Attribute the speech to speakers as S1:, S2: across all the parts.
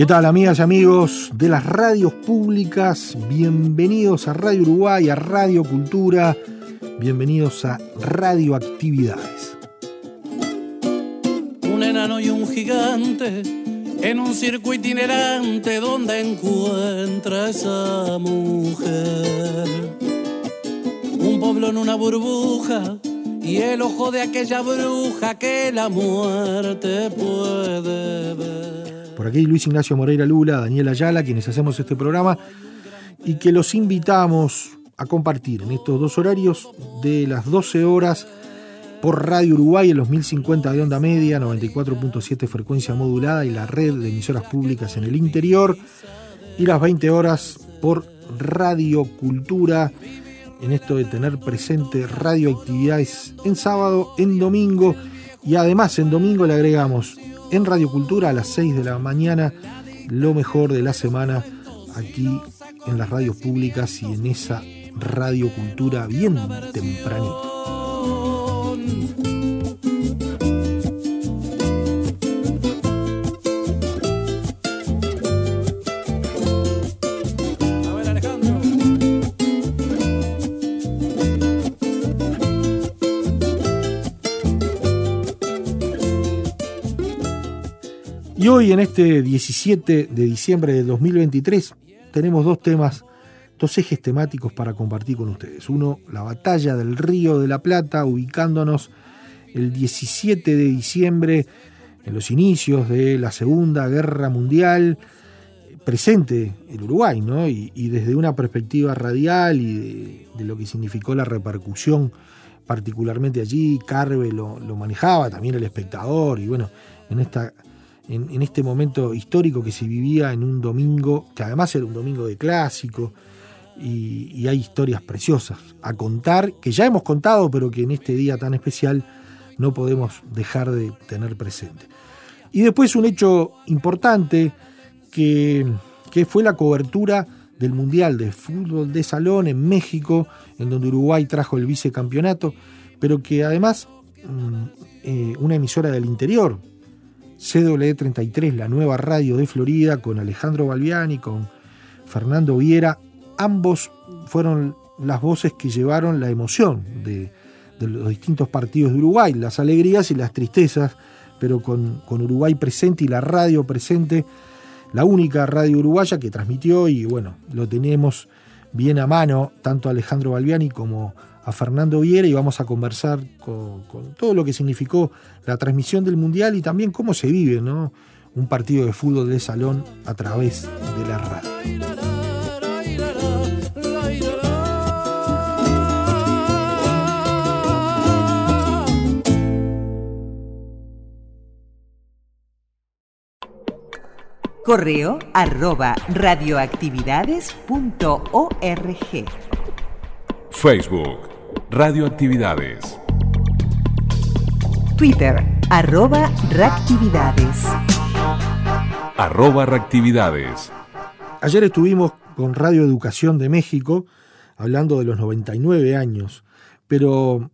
S1: ¿Qué tal amigas y amigos de las radios públicas? Bienvenidos a Radio Uruguay, a Radio Cultura, bienvenidos a Radioactividades.
S2: Un enano y un gigante en un circo itinerante donde encuentra esa mujer. Un pueblo en una burbuja y el ojo de aquella bruja que la muerte puede ver
S1: por aquí Luis Ignacio Moreira Lula, Daniel Ayala, quienes hacemos este programa, y que los invitamos a compartir en estos dos horarios de las 12 horas por Radio Uruguay en los 1050 de onda media, 94.7 frecuencia modulada y la red de emisoras públicas en el interior, y las 20 horas por Radio Cultura, en esto de tener presente radioactividades en sábado, en domingo, y además en domingo le agregamos en Radio Cultura a las 6 de la mañana, lo mejor de la semana aquí en las radios públicas y en esa Radio Cultura bien tempranito. Y hoy, en este 17 de diciembre de 2023, tenemos dos temas, dos ejes temáticos para compartir con ustedes. Uno, la batalla del Río de la Plata, ubicándonos el 17 de diciembre en los inicios de la Segunda Guerra Mundial, presente el Uruguay, ¿no? Y, desde una perspectiva radial y de, lo que significó la repercusión, particularmente allí, Carve lo manejaba, también el espectador, y bueno, en esta en, este momento histórico que se vivía en un domingo, que además era un domingo de clásico, y, hay historias preciosas a contar, que ya hemos contado, pero que en este día tan especial no podemos dejar de tener presente. Y después un hecho importante que, que fue la cobertura del Mundial de Fútbol de Salón en México, en donde Uruguay trajo el vicecampeonato, pero que además mm, eh, una emisora del interior, CW33, la nueva radio de Florida, con Alejandro Balbiani, con Fernando Viera. Ambos fueron las voces que llevaron la emoción de, los distintos partidos de Uruguay, las alegrías y las tristezas, pero con, con, Uruguay presente y la radio presente, la única radio uruguaya que transmitió y bueno, lo tenemos bien a mano, tanto Alejandro Balbiani como a Fernando Viera y vamos a conversar con, todo lo que significó la transmisión del Mundial y también cómo se vive ¿no? un partido de fútbol de salón a través de la radio.
S3: Correo arroba radioactividades.org.
S4: Facebook Radioactividades.
S3: Twitter, arroba reactividades.
S4: Arroba reactividades.
S1: Ayer estuvimos con Radio Educación de México hablando de los 99 años, pero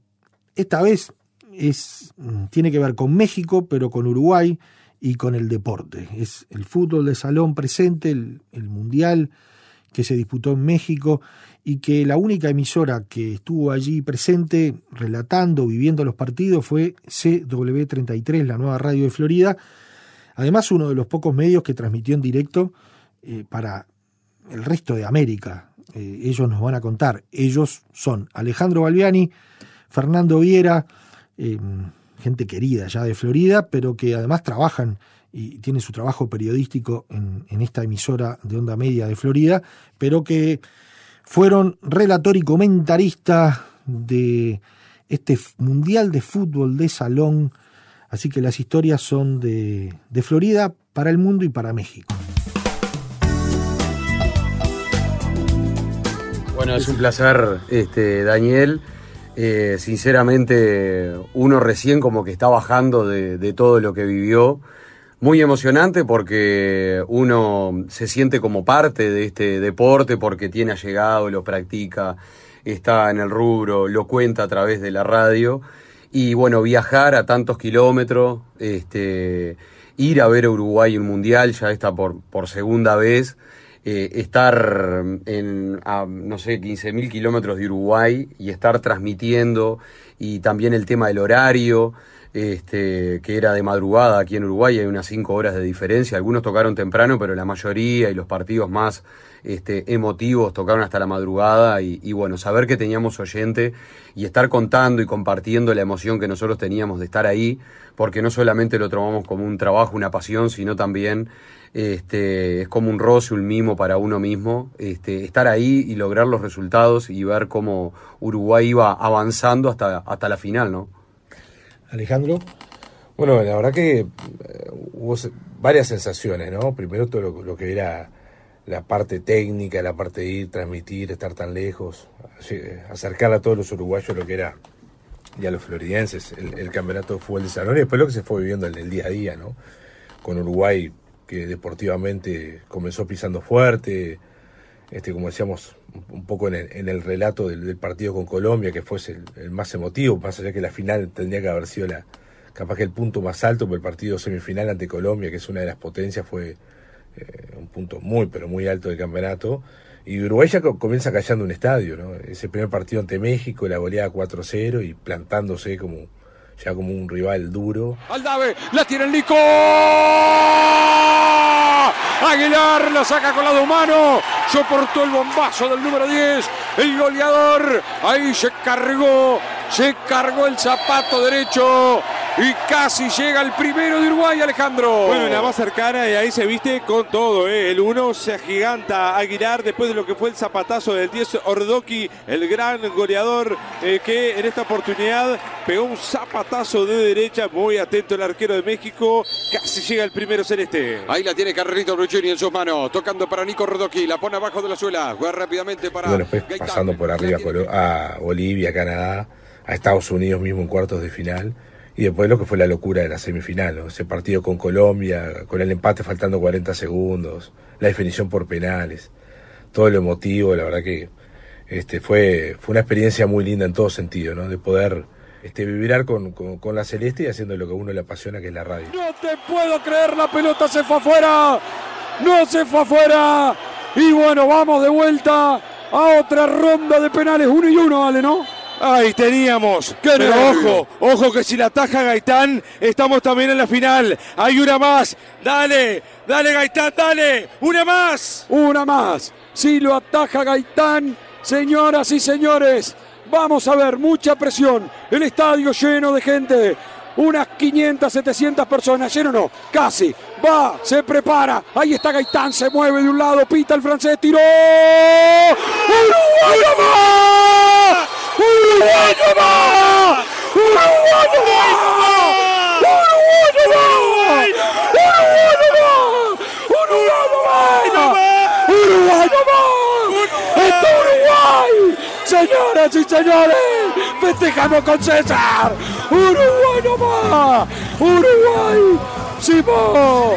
S1: esta vez es, tiene que ver con México, pero con Uruguay y con el deporte. Es el fútbol de salón presente, el, el mundial que se disputó en México y que la única emisora que estuvo allí presente, relatando, viviendo los partidos, fue CW33, la nueva radio de Florida. Además, uno de los pocos medios que transmitió en directo eh, para el resto de América. Eh, ellos nos van a contar. Ellos son Alejandro Balbiani, Fernando Viera, eh, gente querida ya de Florida, pero que además trabajan y tienen su trabajo periodístico en, en esta emisora de onda media de Florida, pero que fueron relator y comentarista de este Mundial de Fútbol de Salón. Así que las historias son de, Florida para el mundo y para México.
S5: Bueno, es un placer, este, Daniel. Eh, sinceramente, uno recién como que está bajando de todo lo que vivió muy emocionante porque uno se siente como parte de este deporte porque tiene allegado, lo practica, está en el rubro, lo cuenta a través de la radio. Y bueno, viajar a tantos kilómetros, este, ir a ver a Uruguay un mundial, ya está por, por segunda vez, eh, estar en, a, no sé, 15.000 kilómetros de Uruguay y estar transmitiendo, y también el tema del horario este, que era de madrugada aquí en Uruguay, hay unas cinco horas de diferencia. Algunos tocaron temprano, pero la mayoría y los partidos más este, emotivos tocaron hasta la madrugada. Y, bueno, saber que teníamos oyente y estar contando y compartiendo la emoción que nosotros teníamos de estar ahí, porque no solamente lo tomamos como un trabajo, una pasión, sino también este, es como un roce, un mimo para uno mismo, este, estar ahí y lograr los resultados y ver cómo Uruguay iba avanzando hasta, hasta la final, ¿no?
S1: Alejandro.
S6: Bueno, la verdad que eh, hubo varias sensaciones, ¿no? Primero todo lo, que era la parte técnica, la parte de ir, transmitir, estar tan lejos, acercar a todos los uruguayos lo que era, y a los floridenses, el, campeonato de fútbol de salón, y después lo que se fue viviendo en el día a día, ¿no? Con Uruguay, que deportivamente comenzó pisando fuerte, este, como decíamos, un poco en el, en el relato del, partido con Colombia, que fuese el, más emotivo, más allá que la final tendría que haber sido la, capaz que el punto más alto, pero el partido semifinal ante Colombia, que es una de las potencias, fue eh, un punto muy, pero muy alto del campeonato. Y Uruguay ya comienza callando un estadio, ¿no? Ese primer partido ante México, la goleada 4-0 y plantándose como ya como un rival duro.
S7: Aldave, la tiene el Nico. Aguilar la saca con lado humano. Soportó el bombazo del número 10. El goleador. Ahí se cargó. Se cargó el zapato derecho. Y casi llega el primero de Uruguay, Alejandro.
S8: Bueno, la más cercana y ahí se viste con todo. ¿eh? El 1 se agiganta Aguilar después de lo que fue el zapatazo del 10 Ordoqui, el gran goleador eh, que en esta oportunidad pegó un zapatazo de derecha. Muy atento el arquero de México. Casi llega el primero celeste.
S7: Ahí la tiene Carrerito Ruggeri en sus manos. Tocando para Nico Ordoqui. La pone abajo de la suela. Juega rápidamente para.
S6: Bueno, después pasando por arriba a Bolivia, Canadá, a Estados Unidos mismo en cuartos de final y después lo que fue la locura de la semifinal, ¿no? ese partido con Colombia, con el empate faltando 40 segundos, la definición por penales, todo lo emotivo, la verdad que este, fue, fue una experiencia muy linda en todo sentido, ¿no? de poder este, vibrar con, con, con, la celeste y haciendo lo que a uno le apasiona, que es la radio.
S7: No te puedo creer, la pelota se fue afuera, no se fue afuera, y bueno, vamos de vuelta a otra ronda de penales, uno y uno, vale, ¿no?
S8: Ahí teníamos. Pero ojo, ojo que si la ataja Gaitán, estamos también en la final. Hay una más. Dale, dale Gaitán, dale. Una más.
S7: Una más. Si lo ataja Gaitán, señoras y señores, vamos a ver mucha presión. El estadio lleno de gente. Unas 500, 700 personas, lleno no, casi. Va, se prepara. Ahí está Gaitán, se mueve de un lado, pita el francés, tiró. ¡Uruguay más! ¡Uruguayo va! ¡Uruguayo va! ¡Uruguayo va! ¡Uruguayo va! ¡Uruguayo va! ¡Está Uruguay! Señoras y señores, festejamos con César. Uruguay no va. Uruguay, Simón.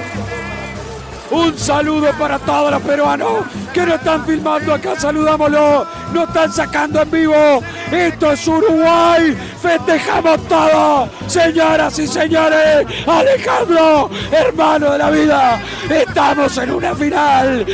S7: Un saludo para todos los peruanos que nos están filmando acá. Saludámoslo. Nos están sacando en vivo. Esto es Uruguay. Festejamos todo. Señoras y señores. Alejandro, hermano de la vida. Estamos en una final.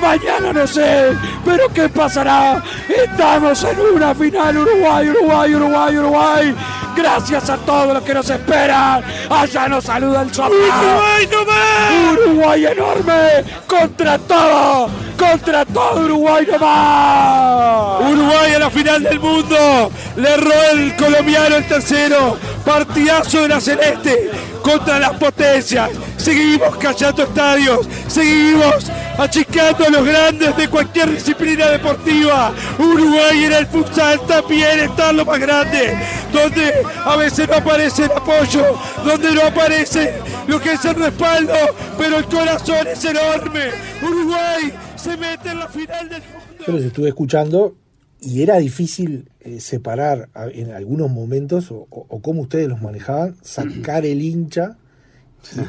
S7: Mañana no sé, pero ¿qué pasará? Estamos en una final Uruguay, Uruguay, Uruguay, Uruguay. Gracias a todos los que nos esperan. Allá nos saluda el Sopa.
S8: ¡Uruguay nomás!
S7: Uruguay enorme contra todo, contra todo Uruguay nomás.
S8: Uruguay a la final del mundo. Le erró el colombiano el tercero. Partidazo de la Celeste contra las potencias. Seguimos callando estadios. Seguimos achicando a los grandes de cualquier disciplina deportiva. Uruguay en el futsal también está lo más grande. Donde a veces no aparece el apoyo. Donde no aparece lo que es el respaldo. Pero el corazón es enorme. Uruguay se mete en la final del mundo.
S1: Yo los estuve escuchando y era difícil eh, separar en algunos momentos, o cómo ustedes los manejaban, sacar el hincha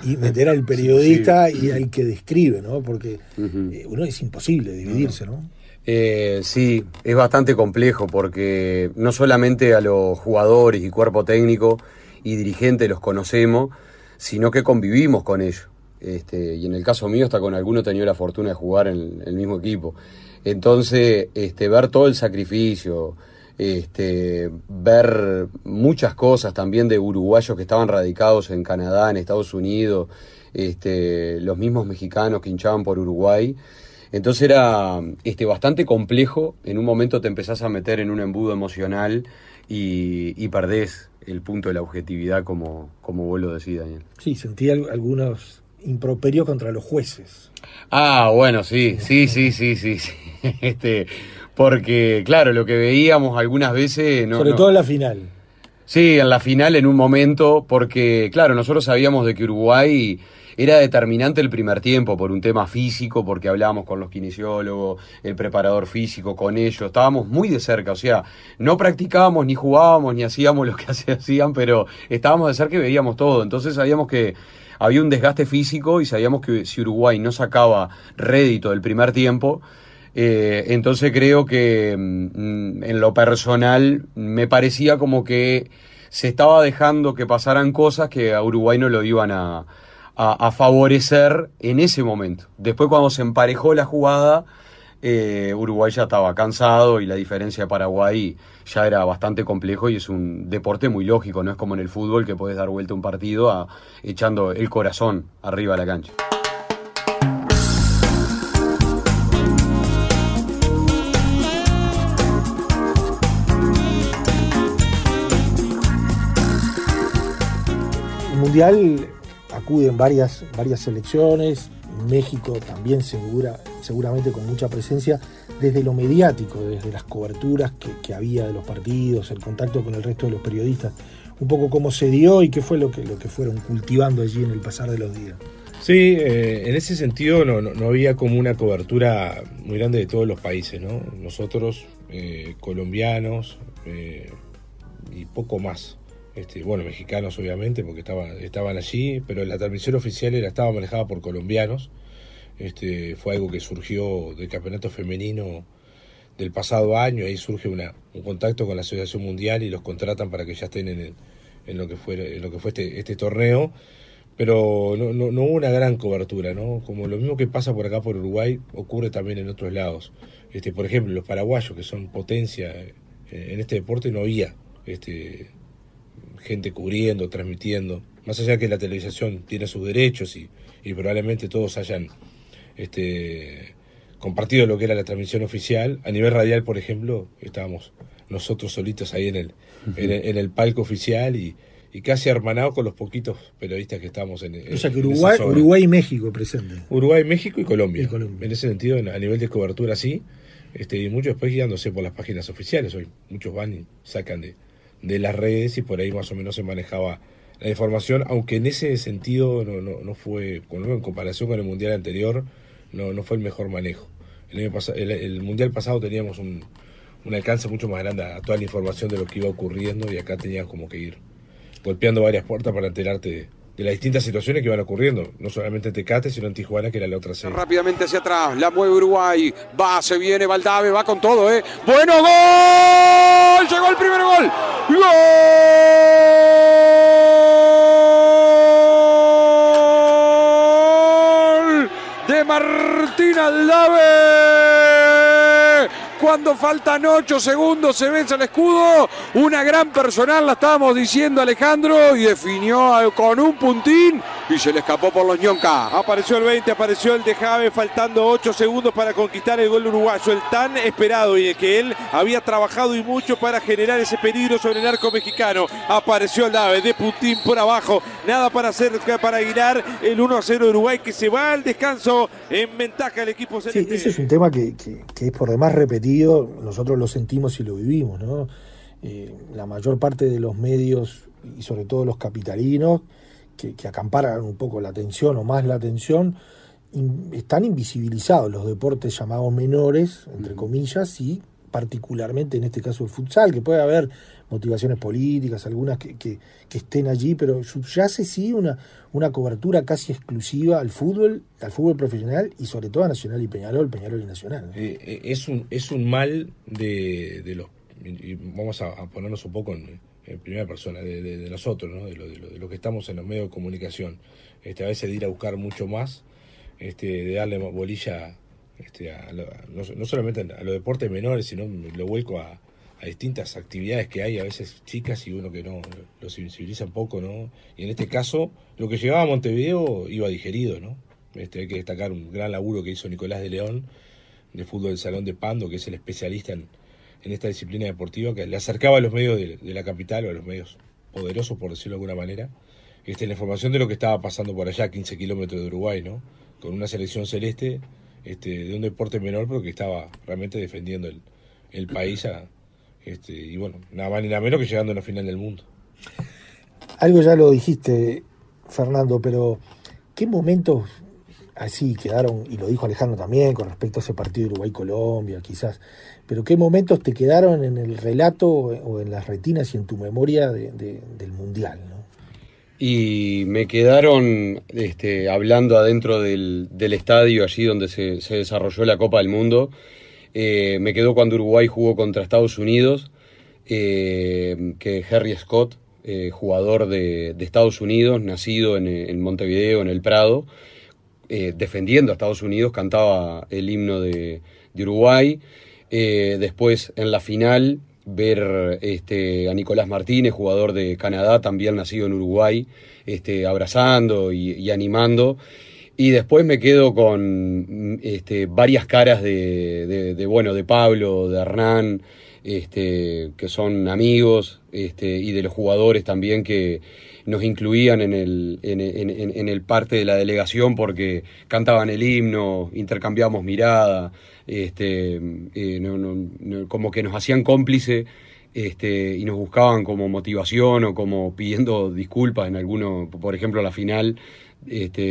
S1: y, y meter al periodista y al que describe, ¿no? Porque eh, uno es imposible dividirse, ¿no?
S5: Eh, sí, es bastante complejo porque no solamente a los jugadores y cuerpo técnico y dirigentes los conocemos, sino que convivimos con ellos. Este, y en el caso mío, hasta con alguno he tenido la fortuna de jugar en el mismo equipo. Entonces, este, ver todo el sacrificio, este, ver muchas cosas también de uruguayos que estaban radicados en Canadá, en Estados Unidos, este, los mismos mexicanos que hinchaban por Uruguay. Entonces era este, bastante complejo. En un momento te empezás a meter en un embudo emocional y, y perdés el punto de la objetividad, como, como vos lo decís, Daniel.
S1: Sí, sentí al- algunos improperios contra los jueces.
S5: Ah, bueno, sí, sí, sí, sí, sí. sí. Este, porque, claro, lo que veíamos algunas veces. No,
S1: Sobre
S5: no-
S1: todo en la final.
S5: Sí, en la final en un momento, porque claro, nosotros sabíamos de que Uruguay era determinante el primer tiempo por un tema físico, porque hablábamos con los kinesiólogos, el preparador físico, con ellos, estábamos muy de cerca, o sea, no practicábamos, ni jugábamos, ni hacíamos lo que hacían, pero estábamos de cerca y veíamos todo, entonces sabíamos que había un desgaste físico y sabíamos que si Uruguay no sacaba rédito del primer tiempo, eh, entonces creo que mm, en lo personal me parecía como que se estaba dejando que pasaran cosas que a Uruguay no lo iban a, a- a favorecer en ese momento. Después cuando se emparejó la jugada, eh, Uruguay ya estaba cansado y la diferencia de Paraguay ya era bastante complejo y es un deporte muy lógico, no es como en el fútbol que puedes dar vuelta un partido a- echando el corazón arriba de la cancha.
S1: Mundial acuden varias, varias selecciones, México también segura, seguramente con mucha presencia, desde lo mediático, desde las coberturas que, que había de los partidos, el contacto con el resto de los periodistas, un poco cómo se dio y qué fue lo que, lo que fueron cultivando allí en el pasar de los días.
S6: Sí, eh, en ese sentido no, no, había como una cobertura muy grande de todos los países, ¿no? Nosotros, eh, colombianos eh, y poco más. Este, bueno, mexicanos obviamente, porque estaban, estaban allí, pero la transmisión oficial era, estaba manejada por colombianos. Este, fue algo que surgió del campeonato femenino del pasado año, ahí surge una, un contacto con la Asociación Mundial y los contratan para que ya estén en, lo que fue, este, este torneo pero no hubo una gran cobertura, ¿no? Como lo mismo que pasa por acá por Uruguay, ocurre también en otros lados. Este, por ejemplo, los paraguayos, que son potencia eh, en este deporte, no había este, gente cubriendo, transmitiendo. Más allá que la televisación tiene sus derechos y, y probablemente todos hayan este, compartido lo que era la transmisión oficial, a nivel radial, por ejemplo, estábamos nosotros solitos ahí en el, en el, en el palco oficial y, y casi hermanados con los poquitos periodistas que estamos en, en
S1: O sea que Uruguay. Uruguay y México presente.
S6: Uruguay, México y Colombia.
S1: Y Colombia.
S6: En ese sentido, en- a nivel de cobertura sí, este, y muchos después guiándose por las páginas oficiales. Hoy muchos van y sacan de, de las redes y por ahí más o menos se manejaba la información, aunque en ese sentido no, no, no fue, en comparación con el Mundial anterior, no, no fue el mejor manejo. El, año el Mundial pasado teníamos un, un alcance mucho más grande a toda la información de lo que iba ocurriendo y acá tenías como que ir golpeando varias puertas para enterarte de, de las distintas situaciones que iban ocurriendo, no solamente en Tecate, sino en Tijuana, que era la otra sede.
S8: Rápidamente hacia atrás, la mueve Uruguay. Va, se viene Valdave, va con todo, ¿eh? Bueno, gol. Llegó el primer gol. Gol de
S7: Martín Aldave. Cuando faltan 8 segundos se vence el escudo. Una gran personal, la estábamos diciendo Alejandro, y definió con un puntín y se le escapó por los ñonca.
S8: Apareció el 20, apareció el de Jave, faltando 8 segundos para conquistar el gol uruguayo. El tan esperado y que él había trabajado y mucho para generar ese peligro sobre el arco mexicano. Apareció el Dave de puntín por abajo. Nada para hacer para Aguilar. El 1 a 0 de Uruguay que se va al descanso en ventaja el equipo
S1: Sí,
S8: celeste.
S1: ese es un tema que, que- que es por demás repetido, nosotros lo sentimos y lo vivimos, ¿no? Eh, la mayor parte de los medios, y sobre todo los capitalinos, que, que acamparan un poco la atención o más la atención, in- están invisibilizados los deportes llamados menores, entre comillas, y particularmente en este caso el futsal, que puede haber motivaciones políticas, algunas que, que- estén allí, pero subyace sí una, una cobertura casi exclusiva al fútbol, al fútbol profesional y sobre todo a Nacional y Peñarol, Peñarol y Nacional.
S6: Eh, eh, es, un, es un mal de, de los. y vamos a, a ponernos un poco en, primera persona, de, nosotros, ¿no? de, lo, lo, de lo que estamos en los medios de comunicación. Este, a veces de ir a buscar mucho más, este, de darle bolilla este, a lo- no, solamente a los deportes menores, sino lo vuelco a, distintas actividades que hay, a veces chicas y uno que no lo sensibiliza un poco, ¿no? Y en este caso, lo que llegaba a Montevideo iba digerido, ¿no? Este, hay que destacar un gran laburo que hizo Nicolás de León, de fútbol del Salón de Pando, que es el especialista en, esta disciplina deportiva, que le acercaba a los medios de, de la capital o a los medios poderosos, por decirlo de alguna manera, este, la información de lo que estaba pasando por allá, 15 kilómetros de Uruguay, ¿no? Con una selección celeste este, de un deporte menor, pero que estaba realmente defendiendo el, el país este, y bueno, nada más ni nada menos que llegando a la final del mundo.
S1: Algo ya lo dijiste, Fernando, pero ¿qué momentos así quedaron, y lo dijo Alejandro también con respecto a ese partido de Uruguay-Colombia, quizás, pero qué momentos te quedaron en el relato o en las retinas y en tu memoria de- de- del Mundial?
S5: Y me quedaron este, hablando adentro del, estadio, allí donde se, desarrolló la Copa del Mundo. Eh, me quedó cuando Uruguay jugó contra Estados Unidos, eh, que Harry Scott, eh, jugador de, Estados Unidos, nacido en, Montevideo, en el Prado, defendiendo a Estados Unidos, cantaba el himno de, de Uruguay. Después, en la final, ver este, a Nicolás Martínez, jugador de Canadá, también nacido en Uruguay, este, abrazando y, animando. Y después me quedo con este, varias caras de, de- bueno, de Pablo, de Hernán, este, que son amigos, este, y de los jugadores también que nos incluían en el, en, el parte de la delegación porque cantaban el himno, intercambiábamos mirada, este, eh, no- no- no- como que nos hacían cómplice este, y nos buscaban como motivación o como pidiendo disculpas en alguno, por ejemplo, la final este,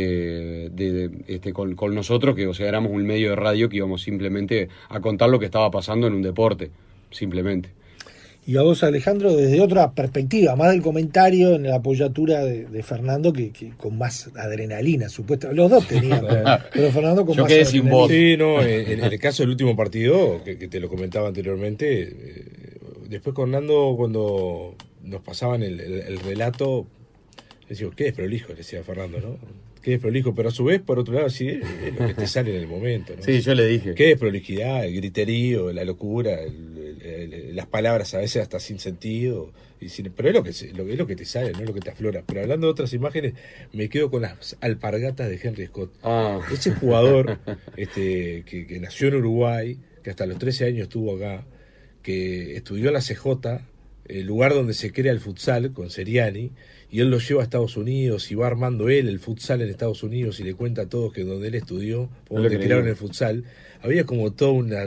S5: de, este, con, con nosotros, que o sea, éramos un medio de radio que íbamos simplemente a contar lo que estaba pasando en un deporte, simplemente.
S1: Y a vos, Alejandro, desde otra perspectiva, más del comentario en la apoyatura de, de Fernando, que, que con más adrenalina, supuestamente. Los dos tenían, pero, pero Fernando con
S5: Yo
S1: más
S5: quedé sin voz.
S6: Sí, no, en, en el caso del último partido, que, que te lo comentaba anteriormente, eh, después con Nando, cuando nos pasaban el, el- el relato, decimos, qué desprolijo, le decía Fernando, ¿no? Qué desprolijo, pero a su vez, por otro lado, sí, es lo que te sale en el momento, ¿no?
S5: Sí, yo le dije.
S6: Qué desprolijidad, el griterío, la locura, el- el- las palabras a veces hasta sin sentido. y sin- pero es lo, que, lo, es lo que te sale, no es lo que te aflora. Pero hablando de otras imágenes, me quedo con las alpargatas de Henry Scott.
S5: Ah.
S6: Ese jugador este, que, que nació en Uruguay, que hasta los 13 años estuvo acá, que estudió en la CJ, el lugar donde se crea el futsal con Seriani, y él lo lleva a Estados Unidos y va armando él el futsal en Estados Unidos y le cuenta a todos que donde él estudió, donde
S5: le
S6: crearon el futsal, había como todo, una,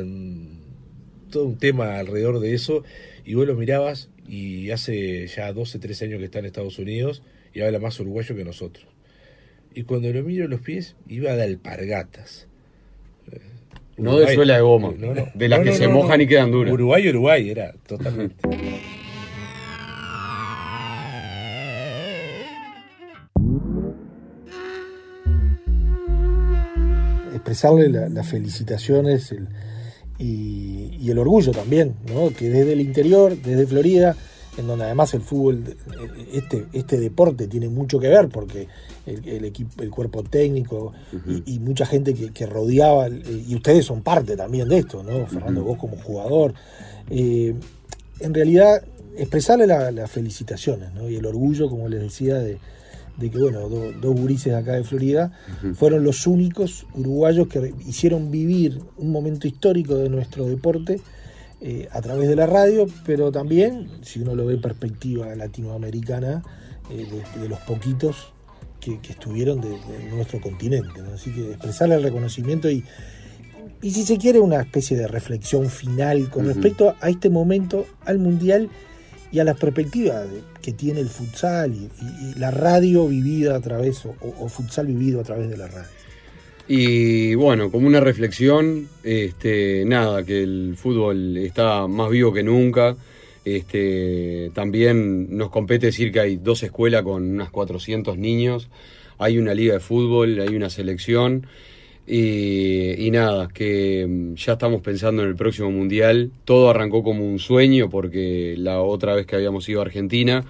S6: todo un tema alrededor de eso, y vos lo mirabas y hace ya 12, 13 años que está en Estados Unidos y habla más uruguayo que nosotros. Y cuando lo miro los pies, iba de alpargatas. Eh,
S5: No de suela de goma,
S6: No, no.
S5: de las
S6: No,
S5: que
S6: no,
S5: se
S6: no,
S5: mojan
S6: no.
S5: y quedan duras.
S6: Uruguay, Uruguay, era totalmente.
S1: expresarle la- las felicitaciones el- y, y el orgullo también, ¿no? que desde el interior, desde Florida, en donde además el fútbol, este, este deporte tiene mucho que ver porque el, equipo, el cuerpo técnico y, mucha gente que, rodeaba, y ustedes son parte también de esto, ¿no? Fernando, vos como jugador. Eh, en realidad, expresarle las felicitaciones ¿no? y el orgullo, como les decía, de, que bueno, dos gurises de acá de Florida fueron los únicos uruguayos que hicieron vivir un momento histórico de nuestro deporte eh, a través de la radio, pero también, si uno lo ve en perspectiva latinoamericana, eh, de, los poquitos que, estuvieron de, nuestro continente. Así que expresarle el reconocimiento y, y si se quiere una especie de reflexión final con respecto a este momento, al Mundial y a las perspectivas que tiene el futsal y, la radio vivida a través, o, futsal vivido a través de la radio.
S5: Y bueno, como una reflexión, este, nada, que el fútbol está más vivo que nunca. Este, también nos compete decir que hay dos escuelas con unas 400 niños, hay una liga de fútbol, hay una selección. Y, nada, que mm, ya estamos pensando en el próximo mundial. Todo arrancó como un sueño porque la otra vez que habíamos ido a Argentina,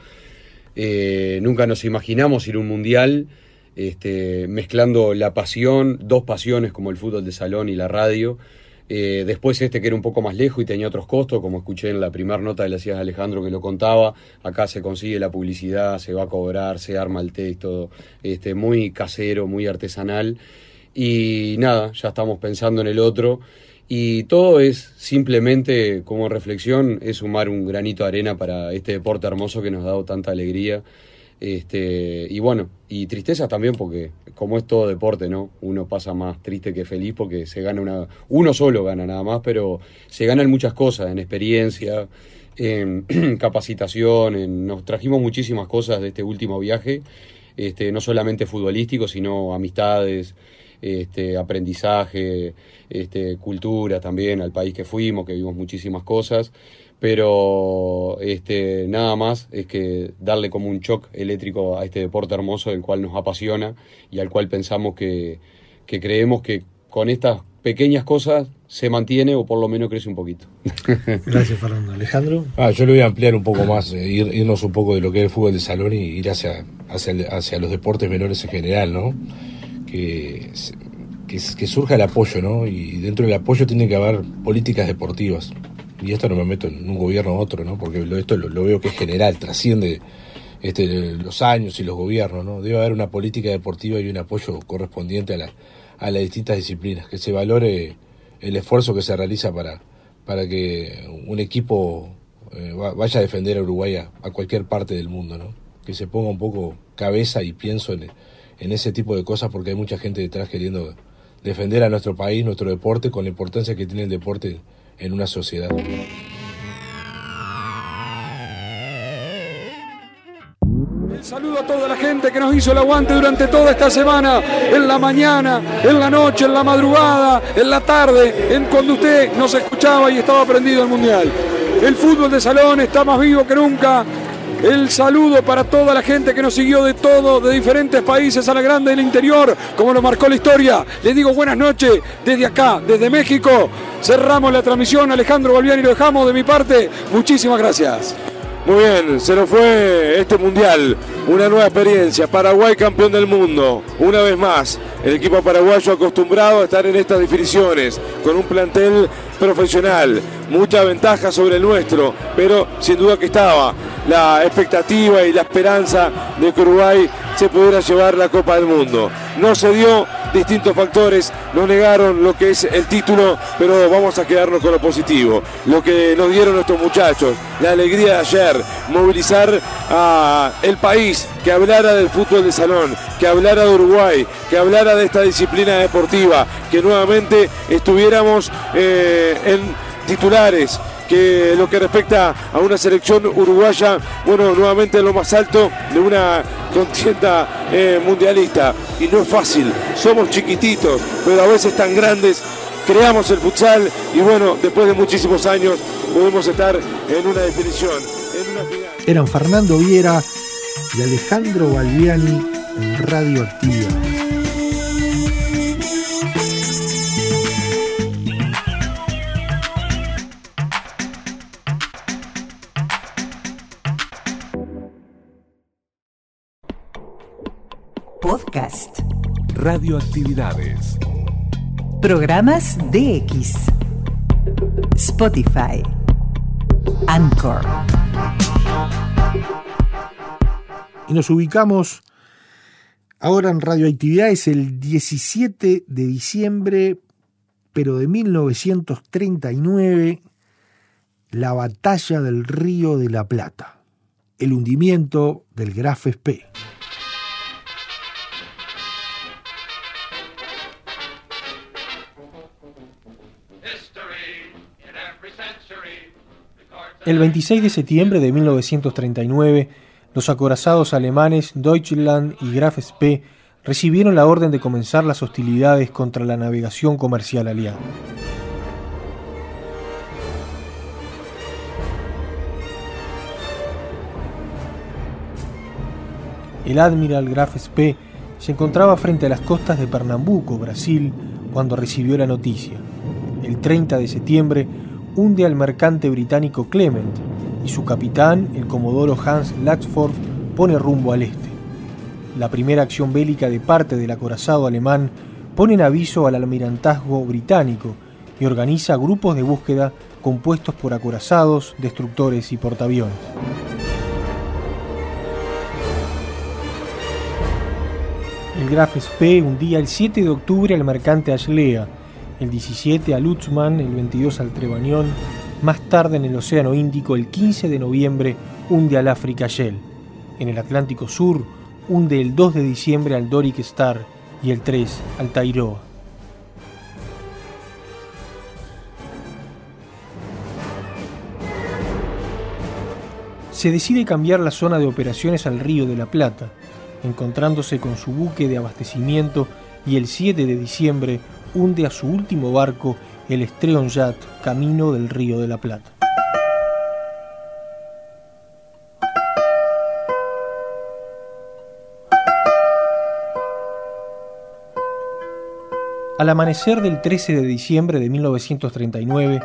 S5: eh, nunca nos imaginamos ir a un mundial este, mezclando la pasión, dos pasiones como el fútbol de salón y la radio. Eh, después este que era un poco más lejos y tenía otros costos, como escuché en la primera nota de la hacías Alejandro que lo contaba, acá se consigue la publicidad, se va a cobrar, se arma el texto, este, muy casero, muy artesanal. Y nada, ya estamos pensando en el otro. Y todo es simplemente, como reflexión, es sumar un granito de arena para este deporte hermoso que nos ha dado tanta alegría. Este, y bueno, y tristeza también porque como es todo deporte, ¿no? Uno pasa más triste que feliz porque se gana una... Uno solo gana nada más, pero se ganan muchas cosas, en experiencia, en capacitación, nos trajimos muchísimas cosas de este último viaje, este, no solamente futbolístico, sino amistades, este, aprendizaje, este, cultura también al país que fuimos, que vimos muchísimas cosas, pero este, nada más es que darle como un shock eléctrico a este deporte hermoso, el cual nos apasiona y al cual pensamos que, que creemos que con estas pequeñas cosas se mantiene o por lo menos crece un poquito.
S1: Gracias, Fernando. Alejandro.
S6: Ah, yo lo voy a ampliar un poco más, eh, irnos un poco de lo que es el fútbol de salón y ir hacia, hacia, hacia los deportes menores en general, ¿no? Que, que, surja el apoyo, ¿no? Y dentro del apoyo tiene que haber políticas deportivas. Y esto no me meto en un gobierno u otro, ¿no? Porque esto lo, veo que es general, trasciende este, los años y los gobiernos, ¿no? Debe haber una política deportiva y un apoyo correspondiente a, la, a las distintas disciplinas, que se valore el esfuerzo que se realiza para, para que un equipo eh, vaya a defender a Uruguay a, a, cualquier parte del mundo, ¿no? Que se ponga un poco cabeza y pienso en, en ese tipo de cosas porque hay mucha gente detrás queriendo defender a nuestro país, nuestro deporte, con la importancia que tiene el deporte en una sociedad.
S7: El saludo a toda la gente que nos hizo el aguante durante toda esta semana, en la mañana, en la noche, en la madrugada, en la tarde, en cuando usted nos escuchaba y estaba prendido el mundial. El fútbol de salón está más vivo que nunca el saludo para toda la gente que nos siguió de todo, de diferentes países a la grande del interior, como lo marcó la historia. Les digo buenas noches desde acá, desde México. Cerramos la transmisión, Alejandro Balbiani lo dejamos de mi parte. Muchísimas gracias.
S8: Muy bien, se nos fue este mundial. Una nueva experiencia. Paraguay campeón del mundo. Una vez más, el equipo paraguayo acostumbrado a estar en estas definiciones, con un plantel profesional. Mucha ventaja sobre el nuestro, pero sin duda que estaba la expectativa y la esperanza de que Uruguay se pudiera llevar la Copa del Mundo. No se dio, distintos factores nos negaron lo que es el título, pero vamos a quedarnos con lo positivo. Lo que nos dieron nuestros muchachos, la alegría de ayer, movilizar a el país, que hablara del fútbol de salón, que hablara de Uruguay, que hablara de esta disciplina deportiva, que nuevamente estuviéramos eh, en titulares que lo que respecta a una selección uruguaya, bueno, nuevamente lo más alto de una contienda eh, mundialista. Y no es fácil, somos chiquititos, pero a veces tan grandes. Creamos el futsal y bueno, después de muchísimos años podemos estar en una definición.
S1: Eran Fernando Viera y Alejandro Balbiani en Radio Activa.
S4: Radioactividades.
S3: Programas DX. Spotify. Anchor.
S1: Y nos ubicamos ahora en Radioactividades el 17 de diciembre, pero de 1939, la batalla del Río de la Plata, el hundimiento del Graf Spee.
S9: El 26 de septiembre de 1939, los acorazados alemanes Deutschland y Graf Spee recibieron la orden de comenzar las hostilidades contra la navegación comercial aliada. El admiral Graf Spee se encontraba frente a las costas de Pernambuco, Brasil, cuando recibió la noticia. El 30 de septiembre hunde al mercante británico Clement y su capitán, el comodoro Hans Laxford, pone rumbo al este. La primera acción bélica de parte del acorazado alemán pone en aviso al almirantazgo británico y organiza grupos de búsqueda compuestos por acorazados, destructores y portaaviones. El Graf Spee hundía el 7 de octubre al mercante Ashlea, el 17 a Lutzmann, el 22 al Trebañón, más tarde en el Océano Índico, el 15 de noviembre, hunde al Africa Shell. En el Atlántico Sur, hunde el 2 de diciembre al Doric Star y el 3 al Tairoa. Se decide cambiar la zona de operaciones al Río de la Plata, encontrándose con su buque de abastecimiento y el 7 de diciembre hunde a su último barco, el Streon Yacht, camino del Río de la Plata. Al amanecer del 13 de diciembre de 1939,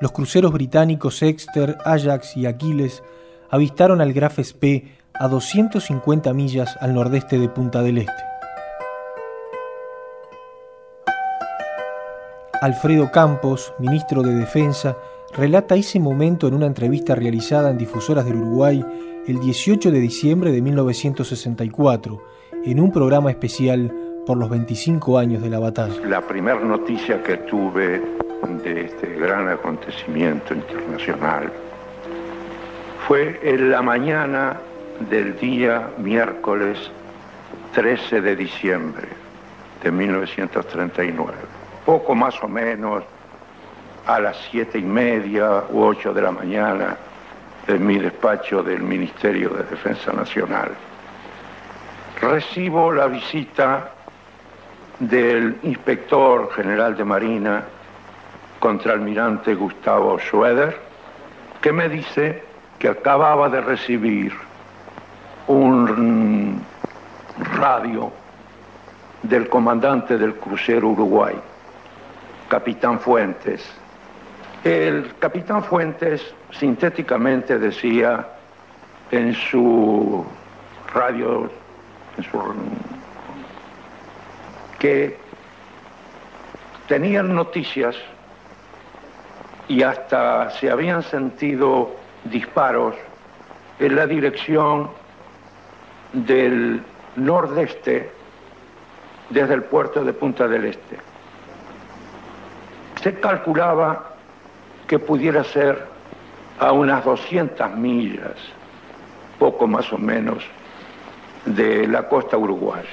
S9: los cruceros británicos Exeter, Ajax y Aquiles avistaron al Graf Spee a 250 millas al nordeste de Punta del Este. Alfredo Campos, ministro de Defensa, relata ese momento en una entrevista realizada en Difusoras del Uruguay el 18 de diciembre de 1964, en un programa especial por los 25 años de la batalla.
S10: La primera noticia que tuve de este gran acontecimiento internacional fue en la mañana del día miércoles 13 de diciembre de 1939, poco más o menos a las siete y media u ocho de la mañana en mi despacho del Ministerio de Defensa Nacional. Recibo la visita del inspector general de Marina, contraalmirante Gustavo Schroeder, que me dice que acababa de recibir un radio del comandante del crucero Uruguay, capitán Fuentes. El capitán Fuentes sintéticamente decía en su radio, que tenían noticias y hasta se habían sentido disparos en la dirección del nordeste desde el puerto de Punta del Este. Se calculaba que pudiera ser a unas 200 millas, poco más o menos, de la costa uruguaya.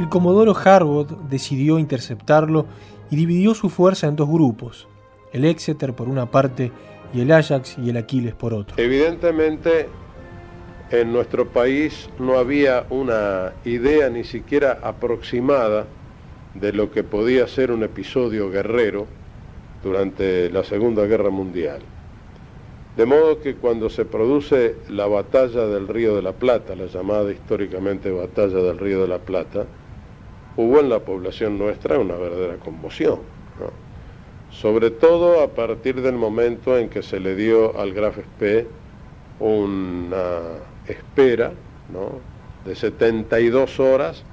S9: El comodoro Harwood decidió interceptarlo y dividió su fuerza en dos grupos, el Exeter por una parte y el Ajax y el Aquiles por otro.
S11: Evidentemente, en nuestro país no había una idea ni siquiera aproximada de lo que podía ser un episodio guerrero durante la Segunda Guerra Mundial. De modo que cuando se produce la batalla del Río de la Plata, la llamada históricamente batalla del Río de la Plata, hubo en la población nuestra una verdadera conmoción. Sobre todo a partir del momento en que se le dio al Graf Spee una espera ¿no? de 72 horas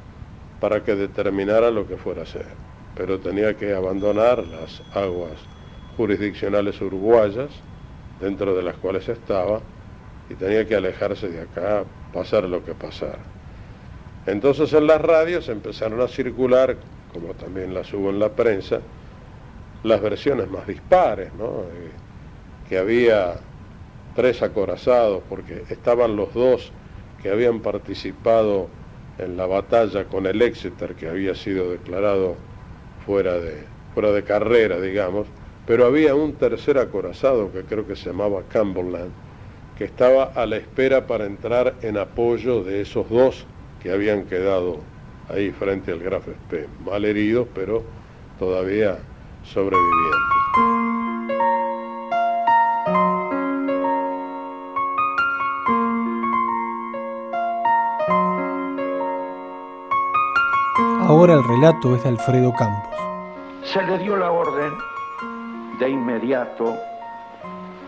S11: para que determinara lo que fuera a ser. Pero tenía que abandonar las aguas jurisdiccionales uruguayas, dentro de las cuales estaba, y tenía que alejarse de acá, pasar lo que pasara. Entonces en las radios empezaron a circular, como también las hubo en la prensa, las versiones más dispares, ¿no? Eh, que había tres acorazados, porque estaban los dos que habían participado en la batalla con el Exeter, que había sido declarado fuera de, fuera de carrera, digamos, pero había un tercer acorazado que creo que se llamaba Campbellland, que estaba a la espera para entrar en apoyo de esos dos que habían quedado ahí frente al Graf Spee, mal heridos, pero todavía sobrevivientes.
S9: Ahora el relato es de Alfredo Campos.
S10: Se le dio la orden de inmediato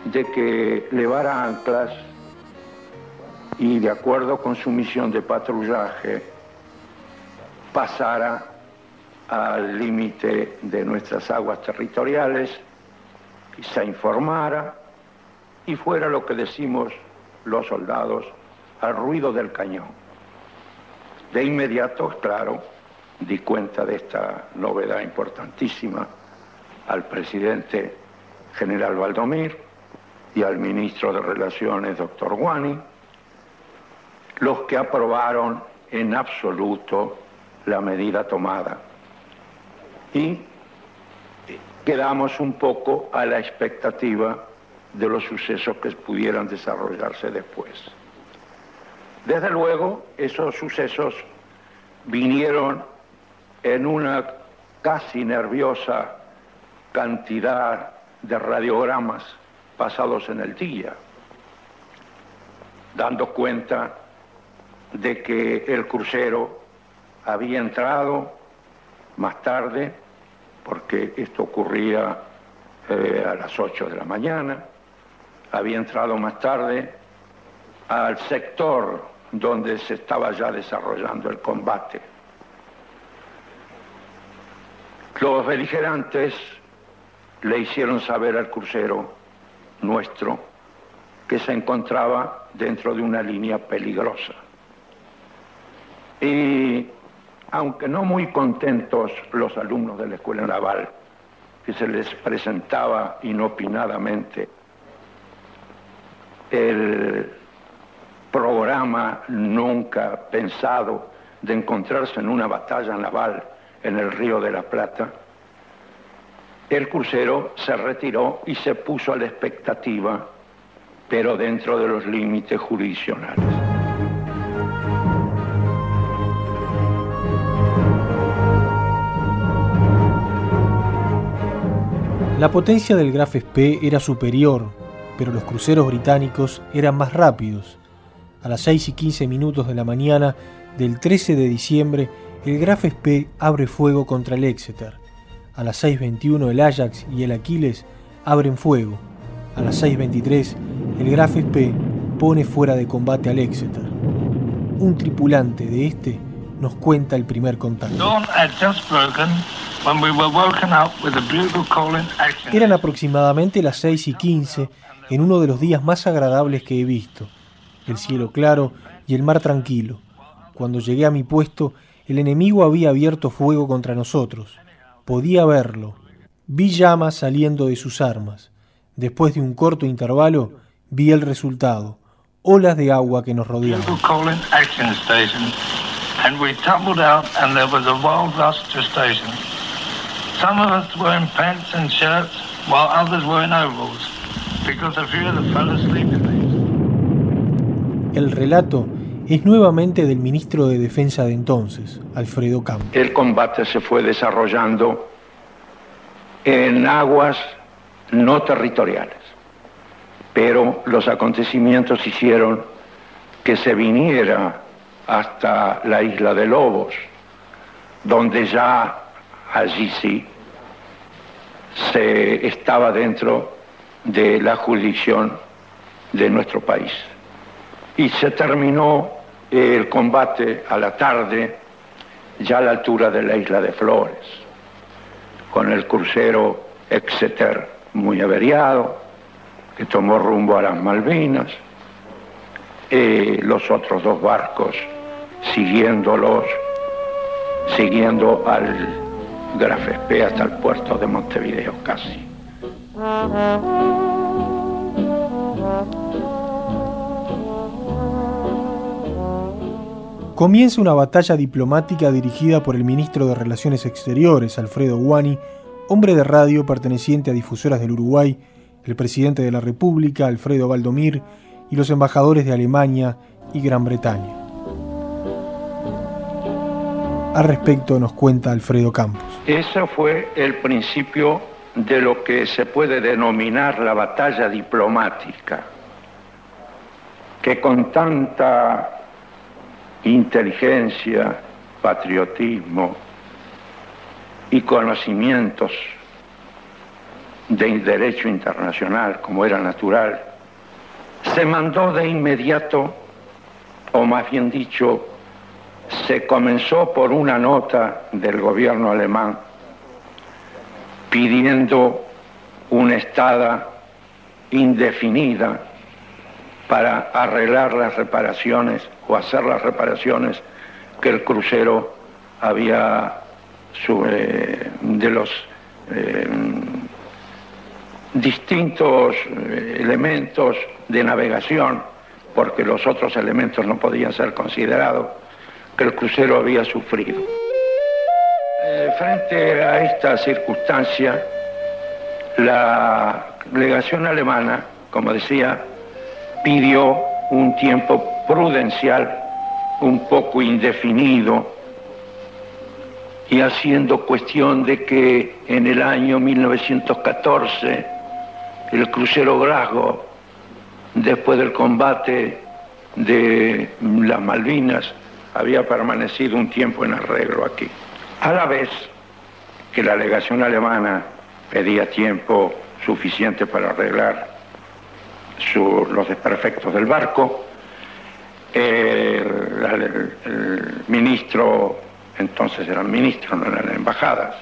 S10: de que levara anclas y de acuerdo con su misión de patrullaje pasara al límite de nuestras aguas territoriales y se informara y fuera lo que decimos los soldados al ruido del cañón. De inmediato, claro, di cuenta de esta novedad importantísima al presidente general Valdomir y al ministro de Relaciones, doctor Guani, los que aprobaron en absoluto la medida tomada. Y quedamos un poco a la expectativa de los sucesos que pudieran desarrollarse después. Desde luego, esos sucesos vinieron en una casi nerviosa cantidad de radiogramas pasados en el día, dando cuenta de que el crucero había entrado más tarde, porque esto ocurría eh, a las 8 de la mañana, había entrado más tarde al sector donde se estaba ya desarrollando el combate. Los beligerantes le hicieron saber al crucero nuestro que se encontraba dentro de una línea peligrosa. Y aunque no muy contentos los alumnos de la Escuela Naval, que se les presentaba inopinadamente el programa nunca pensado de encontrarse en una batalla naval en el Río de la Plata, el crucero se retiró y se puso a la expectativa, pero dentro de los límites jurisdiccionales.
S9: La potencia del Graf Spee era superior, pero los cruceros británicos eran más rápidos. A las 6 y 15 minutos de la mañana del 13 de diciembre, el Graf Spee abre fuego contra el Exeter. A las 6.21 el Ajax y el Aquiles abren fuego. A las 6.23 el Graf Spee pone fuera de combate al Exeter. Un tripulante de este nos cuenta el primer contacto. Eran aproximadamente las 6 y 15 en uno de los días más agradables que he visto. El cielo claro y el mar tranquilo. Cuando llegué a mi puesto, el enemigo había abierto fuego contra nosotros. Podía verlo. Vi llamas saliendo de sus armas. Después de un corto intervalo, vi el resultado. Olas de agua que nos rodeaban.
S12: Some of us were in pants and shirts, while others were in overalls, because a few of the fellas sleep in these.
S9: El relato es nuevamente del ministro de Defensa de entonces, Alfredo Campos.
S10: El combate se fue desarrollando en aguas no territoriales, pero los acontecimientos hicieron que se viniera hasta la isla de Lobos, donde ya allí sí se estaba dentro de la jurisdicción de nuestro país. Y se terminó el combate a la tarde, ya a la altura de la isla de Flores, con el crucero Exeter muy averiado, que tomó rumbo a las Malvinas, eh, los otros dos barcos siguiéndolos, siguiendo al Grafespé hasta el puerto de Montevideo casi.
S9: Comienza una batalla diplomática dirigida por el ministro de Relaciones Exteriores, Alfredo Guani, hombre de radio perteneciente a Difusoras del Uruguay, el presidente de la República, Alfredo Valdomir, y los embajadores de Alemania y Gran Bretaña. Al respecto nos cuenta Alfredo Campos.
S10: Ese fue el principio de lo que se puede denominar la batalla diplomática, que con tanta inteligencia, patriotismo y conocimientos de derecho internacional, como era natural, se mandó de inmediato, o más bien dicho, se comenzó por una nota del gobierno alemán pidiendo una estada indefinida para arreglar las reparaciones o hacer las reparaciones que el crucero había de los eh, distintos eh, elementos de navegación, porque los otros elementos no podían ser considerados, que el crucero había sufrido. Eh, frente a esta circunstancia, la delegación alemana, como decía, pidió un tiempo prudencial, un poco indefinido, y haciendo cuestión de que en el año 1914 el crucero Grasgo, después del combate de las Malvinas, había permanecido un tiempo en arreglo aquí. A la vez que la legación alemana pedía tiempo suficiente para arreglar los desperfectos del barco, el, ministro, entonces eran ministros, no eran embajadas,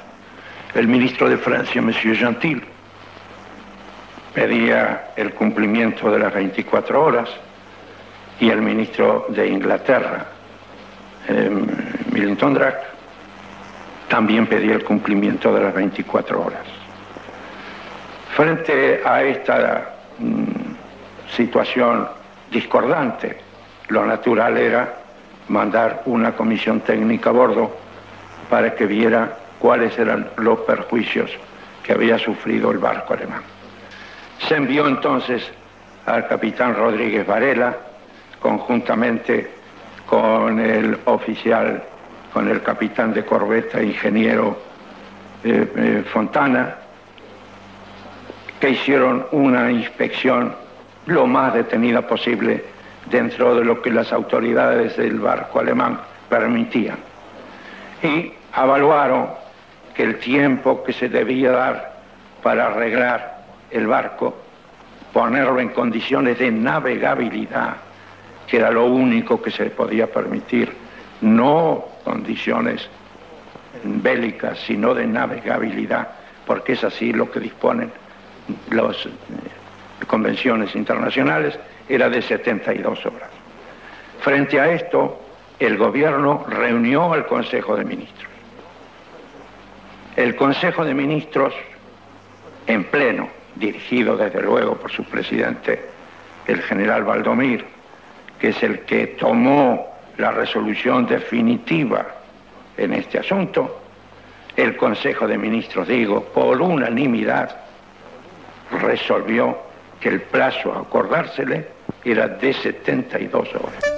S10: el ministro de Francia, Monsieur Gentil, pedía el cumplimiento de las 24 horas y el ministro de Inglaterra, eh, Drake, también pedía el cumplimiento de las 24 horas. Frente a esta mm, situación discordante, lo natural era mandar una comisión técnica a bordo para que viera cuáles eran los perjuicios que había sufrido el barco alemán. Se envió entonces al capitán Rodríguez Varela, conjuntamente con el oficial, con el capitán de corbeta, ingeniero eh, eh, Fontana, que hicieron una inspección lo más detenida posible dentro de lo que las autoridades del barco alemán permitían. Y evaluaron que el tiempo que se debía dar para arreglar el barco, ponerlo en condiciones de navegabilidad, que era lo único que se podía permitir, no condiciones bélicas, sino de navegabilidad, porque es así lo que disponen las eh, convenciones internacionales, era de 72 horas. Frente a esto, el gobierno reunió al Consejo de Ministros. El Consejo de Ministros, en pleno, dirigido desde luego por su presidente, el general Valdomir, que es el que tomó la resolución definitiva en este asunto, el Consejo de Ministros, digo, por unanimidad, resolvió que el plazo a acordársele era de 72 horas.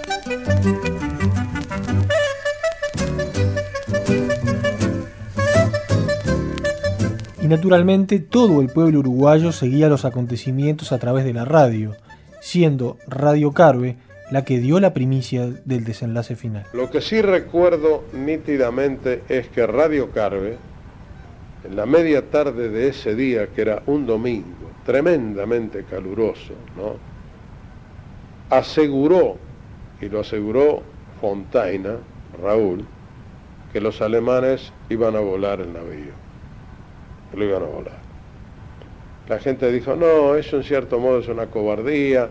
S9: naturalmente todo el pueblo uruguayo seguía los acontecimientos a través de la radio, siendo Radio Carve la que dio la primicia del desenlace final.
S11: Lo que sí recuerdo nítidamente es que Radio Carve, en la media tarde de ese día, que era un domingo, tremendamente caluroso, ¿no? aseguró, y lo aseguró Fontaina, Raúl, que los alemanes iban a volar el navío, lo iban a volar. La gente dijo, no, eso en cierto modo es una cobardía,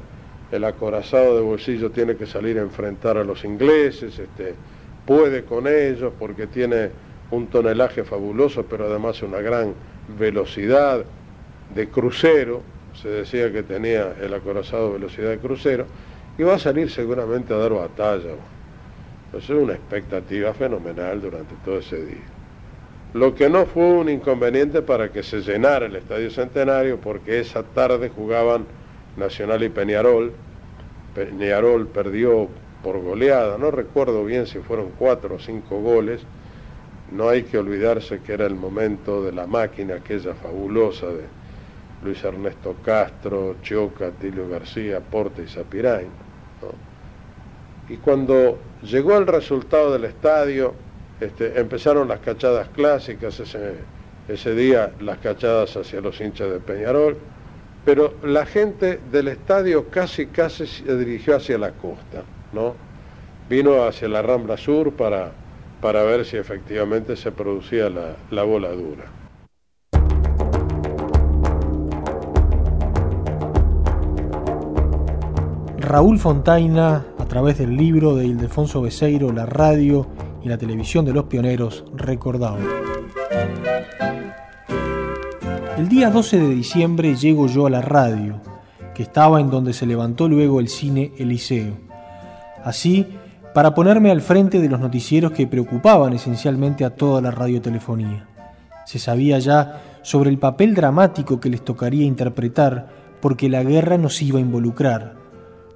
S11: el acorazado de bolsillo tiene que salir a enfrentar a los ingleses, este, puede con ellos porque tiene un tonelaje fabuloso, pero además una gran velocidad de crucero, se decía que tenía el acorazado velocidad de crucero, y va a salir seguramente a dar batalla. Eso es una expectativa fenomenal durante todo ese día. Lo que no fue un inconveniente para que se llenara el Estadio Centenario, porque esa tarde jugaban Nacional y Peñarol. Peñarol perdió por goleada, no recuerdo bien si fueron cuatro o cinco goles. No hay que olvidarse que era el momento de la máquina aquella fabulosa de Luis Ernesto Castro, Choca, Tilio García, Porte y Zapirain. Y cuando llegó el resultado del estadio, este, empezaron las cachadas clásicas, ese, ese día las cachadas hacia los hinchas de Peñarol, pero la gente del estadio casi casi se dirigió hacia la costa, ¿no? Vino hacia la Rambla Sur para, para ver si efectivamente se producía la, la voladura.
S9: Raúl Fontaina, a través del libro de Ildefonso Beseiro, la radio y la televisión de los pioneros, recordaba. El día 12 de diciembre llego yo a la radio, que estaba en donde se levantó luego el cine Eliseo. Así, para ponerme al frente de los noticieros que preocupaban esencialmente a toda la radiotelefonía. Se sabía ya sobre el papel dramático que les tocaría interpretar porque la guerra nos iba a involucrar.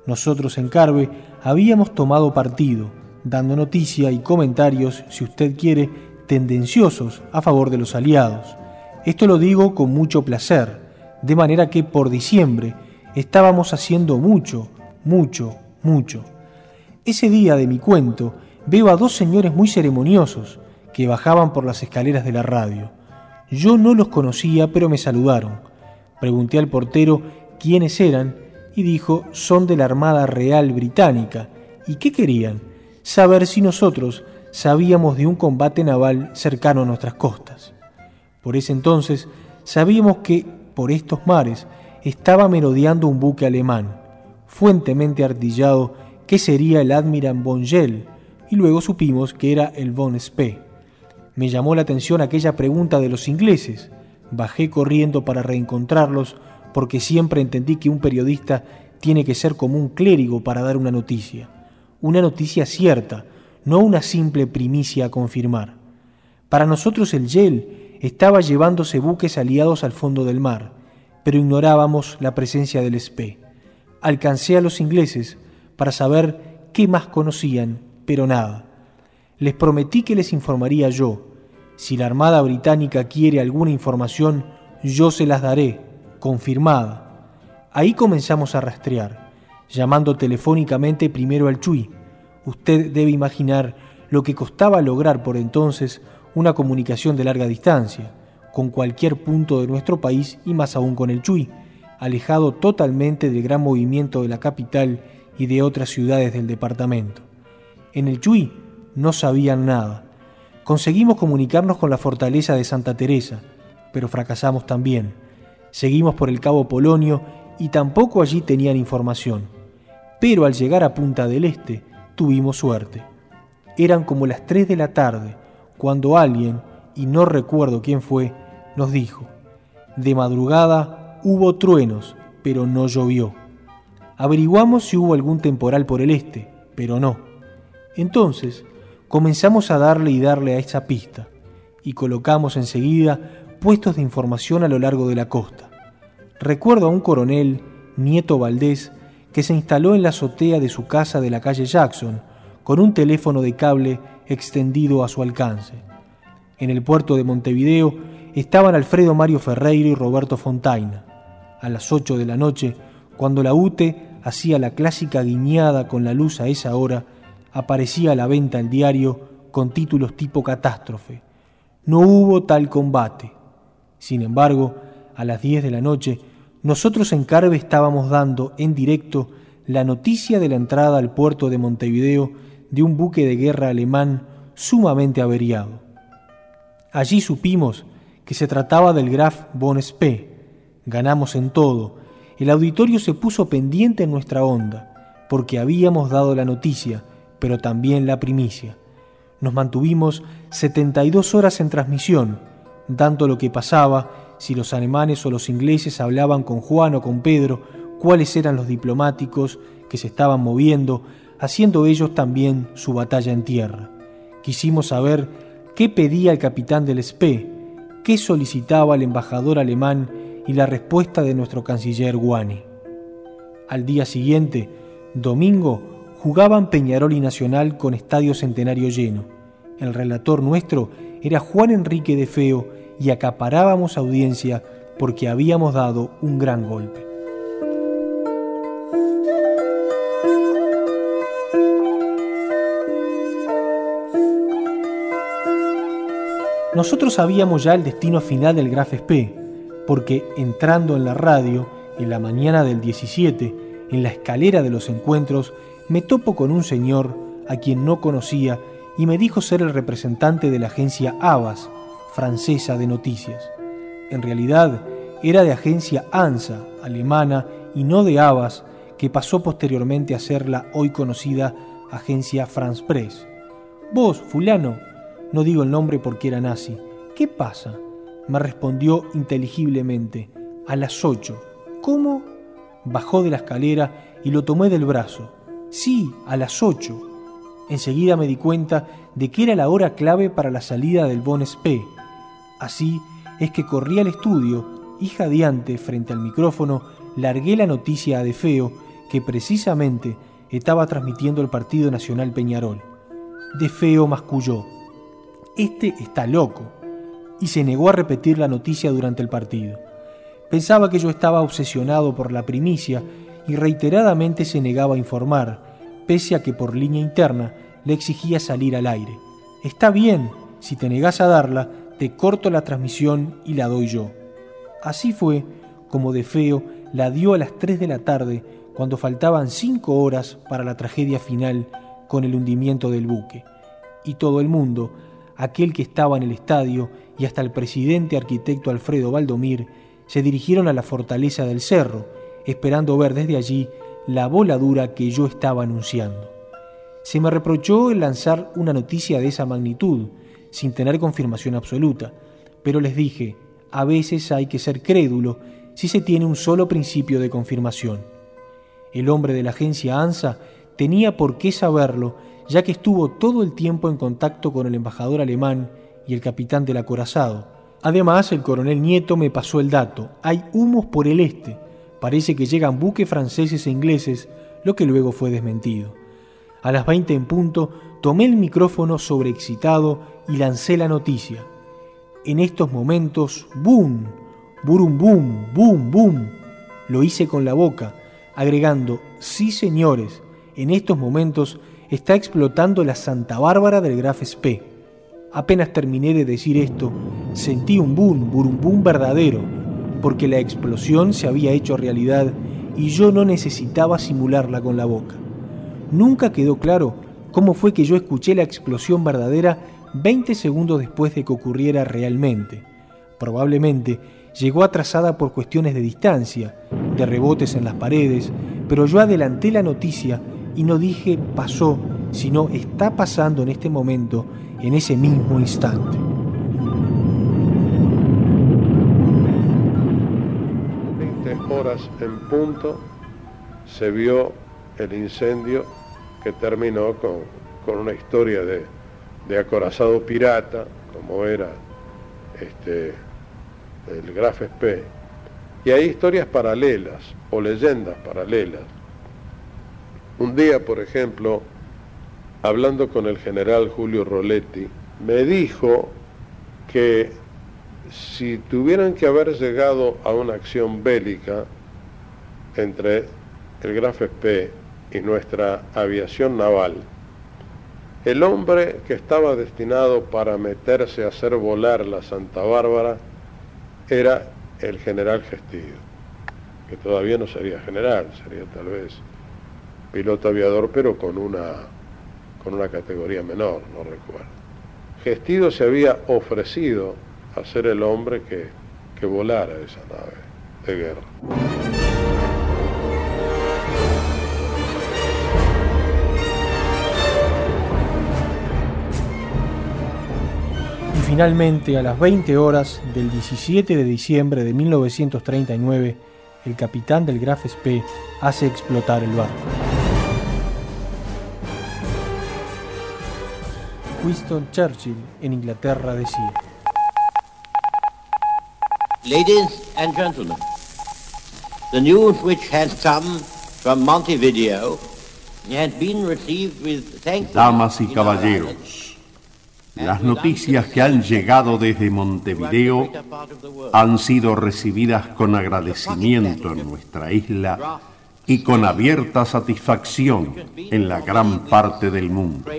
S9: Nosotros en Carve habíamos tomado partido, dando noticia y comentarios, si usted quiere, tendenciosos a favor de los aliados. Esto lo digo con mucho placer, de manera que por diciembre estábamos haciendo mucho, mucho, mucho. Ese día de mi cuento veo a dos señores muy ceremoniosos que bajaban por las escaleras de la radio. Yo no los conocía, pero me saludaron. Pregunté al portero quiénes eran y dijo, son de la Armada Real Británica. ¿Y qué querían? Saber si nosotros sabíamos de un combate naval cercano a nuestras costas. Por ese entonces sabíamos que por estos mares estaba merodeando un buque alemán, fuentemente artillado que sería el Admiral von Gell, y luego supimos que era el von Spee. Me llamó la atención aquella pregunta de los ingleses. Bajé corriendo para reencontrarlos porque siempre entendí que un periodista tiene que ser como un clérigo para dar una noticia. Una noticia cierta, no una simple primicia a confirmar. Para nosotros el Yel estaba llevándose buques aliados al fondo del mar, pero ignorábamos la presencia del Spee. Alcancé a los ingleses para saber qué más conocían, pero nada. Les prometí que les informaría yo. Si la Armada Británica quiere alguna información, yo se las daré, confirmada. Ahí comenzamos a rastrear, llamando telefónicamente primero al Chui. Usted debe imaginar lo que costaba lograr por entonces una comunicación de larga distancia, con cualquier punto de nuestro país y más aún con el Chui, alejado totalmente del gran movimiento de la capital y de otras ciudades del departamento. En el Chuy no sabían nada. Conseguimos comunicarnos con la fortaleza de Santa Teresa, pero fracasamos también. Seguimos por el Cabo Polonio y tampoco allí tenían información. Pero al llegar a Punta del Este tuvimos suerte. Eran como las 3 de la tarde cuando alguien, y no recuerdo quién fue, nos dijo, de madrugada hubo truenos, pero no llovió. Averiguamos si hubo algún temporal por el este, pero no. Entonces, comenzamos a darle y darle a esa pista, y colocamos enseguida puestos de información a lo largo de la costa. Recuerdo a un coronel, Nieto Valdés, que se instaló en la azotea de su casa de la calle Jackson, con un teléfono de cable extendido a su alcance. En el puerto de Montevideo estaban Alfredo Mario Ferreiro y Roberto Fontaina. A las 8 de la noche cuando la UTE hacía la clásica guiñada con la luz a esa hora, aparecía a la venta el diario con títulos tipo catástrofe. No hubo tal combate. Sin embargo, a las 10 de la noche, nosotros en Carve estábamos dando en directo la noticia de la entrada al puerto de Montevideo de un buque de guerra alemán sumamente averiado. Allí supimos que se trataba del Graf von Spee. Ganamos en todo. El auditorio se puso pendiente en nuestra onda, porque habíamos dado la noticia, pero también la primicia. Nos mantuvimos 72 horas en transmisión, dando lo que pasaba, si los alemanes o los ingleses hablaban con Juan o con Pedro, cuáles eran los diplomáticos que se estaban moviendo, haciendo ellos también su batalla en tierra. Quisimos saber qué pedía el capitán del SPE, qué solicitaba el embajador alemán y la respuesta de nuestro canciller Guani. Al día siguiente, domingo, jugaban Peñarol y Nacional con estadio centenario lleno. El relator nuestro era Juan Enrique de Feo y acaparábamos audiencia porque habíamos dado un gran golpe. Nosotros sabíamos ya el destino final del Graf Spee, porque entrando en la radio, en la mañana del 17, en la escalera de los encuentros, me topo con un señor a quien no conocía y me dijo ser el representante de la agencia Avas, francesa de noticias. En realidad, era de agencia ANSA, alemana, y no de Avas, que pasó posteriormente a ser la hoy conocida agencia France Press. Vos, fulano, no digo el nombre porque era nazi. ¿Qué pasa? Me respondió inteligiblemente. A las ocho. ¿Cómo? Bajó de la escalera y lo tomé del brazo. Sí, a las ocho. Enseguida me di cuenta de que era la hora clave para la salida del Bon Spee. Así es que corrí al estudio y jadeante frente al micrófono largué la noticia a De Feo que precisamente estaba transmitiendo el Partido Nacional Peñarol. De Feo masculló este está loco, y se negó a repetir la noticia durante el partido. Pensaba que yo estaba obsesionado por la primicia y reiteradamente se negaba a informar, pese a que por línea interna le exigía salir al aire. Está bien, si te negas a darla, te corto la transmisión y la doy yo. Así fue como De Feo la dio a las 3 de la tarde, cuando faltaban cinco horas para la tragedia final con el hundimiento del buque. Y todo el mundo, aquel que estaba en el estadio y hasta el presidente arquitecto Alfredo Valdomir se dirigieron a la fortaleza del cerro, esperando ver desde allí la voladura que yo estaba anunciando. Se me reprochó el lanzar una noticia de esa magnitud, sin tener confirmación absoluta, pero les dije, a veces hay que ser crédulo si se tiene un solo principio de confirmación. El hombre de la agencia ANSA tenía por qué saberlo ya que estuvo todo el tiempo en contacto con el embajador alemán y el capitán del acorazado. Además, el coronel Nieto me pasó el dato. Hay humos por el este. Parece que llegan buques franceses e ingleses, lo que luego fue desmentido. A las 20 en punto, tomé el micrófono sobreexcitado y lancé la noticia. En estos momentos, ¡boom! ¡Burum, boom! ¡Boom, boom! Lo hice con la boca, agregando, sí señores, en estos momentos está explotando la Santa Bárbara del Graf Spee. Apenas terminé de decir esto, sentí un boom, boom verdadero, porque la explosión se había hecho realidad y yo no necesitaba simularla con la boca. Nunca quedó claro cómo fue que yo escuché la explosión verdadera 20 segundos después de que ocurriera realmente. Probablemente llegó atrasada por cuestiones de distancia, de rebotes en las paredes, pero yo adelanté la noticia y no dije pasó, sino está pasando en este momento, en ese mismo instante.
S11: En punto se vio el incendio que terminó con, una historia de, de, acorazado pirata, como era este, el Graf Spee. Y hay historias paralelas o leyendas paralelas un día, por ejemplo, hablando con el general Julio Roletti, me dijo que si tuvieran que haber llegado a una acción bélica entre el Graf Spee y nuestra aviación naval, el hombre que estaba destinado para meterse a hacer volar la Santa Bárbara era el general Gestillo, que todavía no sería general, sería tal vez piloto aviador, pero con una, con una categoría menor, no recuerdo. Gestido se había ofrecido a ser el hombre que, que volara esa nave de guerra.
S9: Finalmente, a las 20 horas del 17 de diciembre de 1939, el capitán del Graf Spee hace explotar el barco. Winston Churchill en Inglaterra decía.
S13: Ladies and gentlemen, the news which has come from Montevideo has been received with thanks.
S14: Damas y caballeros, las noticias que han llegado desde Montevideo han sido recibidas con agradecimiento en nuestra isla y con abierta satisfacción en la gran parte del mundo.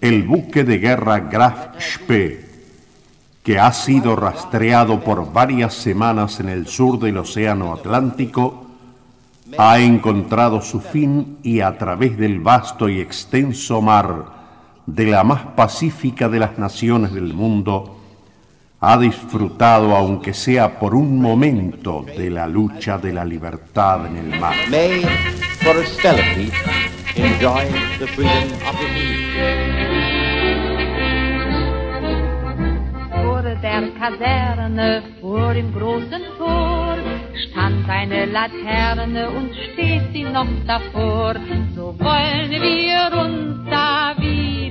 S14: El buque de guerra Graf Spee, que ha sido rastreado por varias semanas en el sur del Océano Atlántico, ha encontrado su fin y a través del vasto y extenso mar de la más pacífica de las naciones del mundo, ha disfrutado, aunque sea por un momento, de la lucha de la libertad en el mar.
S13: May, for austerity, enjoy the freedom of the
S15: Vor der Kaserne, vor dem großen Tor, stand eine Laterne und steht sie noch davor. So wollen wir uns da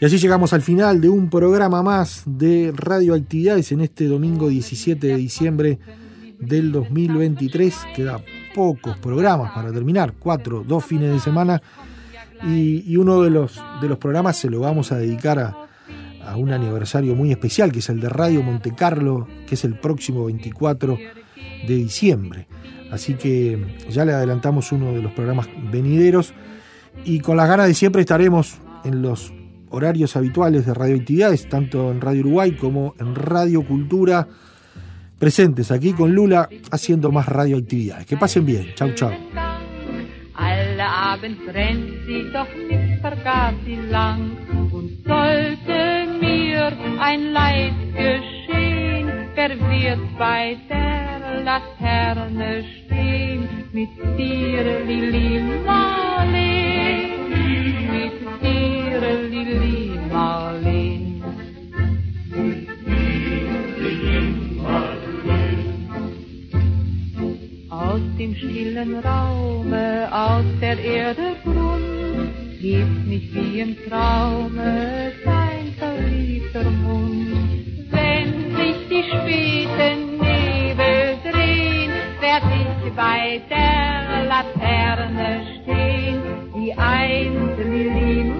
S1: Y así llegamos al final de un programa más de radioactividades en este domingo 17 de diciembre del 2023. Queda pocos programas para terminar, cuatro, dos fines de semana. Y, uno de los, de los programas se lo vamos a dedicar a, a un aniversario muy especial, que es el de Radio Monte Carlo, que es el próximo 24 de diciembre. Así que ya le adelantamos uno de los programas venideros y con las ganas de siempre estaremos en los horarios habituales de radioactividades, tanto en Radio Uruguay como en Radio Cultura, presentes aquí con Lula haciendo más radioactividades. Que pasen bien. Chau, chau.
S15: Abend brennt sie, doch nicht vergaß sie lang. Und sollte mir ein Leid geschehen, wer wird bei der Laterne stehen? Mit dir, Lili Marleen, mit dir, Lili Marleen. Aus dem stillen Raume, aus der Erde Grund, hebt mich wie im Traume dein verliebter Mund. Wenn sich die späten Nebel drehen, werd ich bei der Laterne stehen, wie einst Lili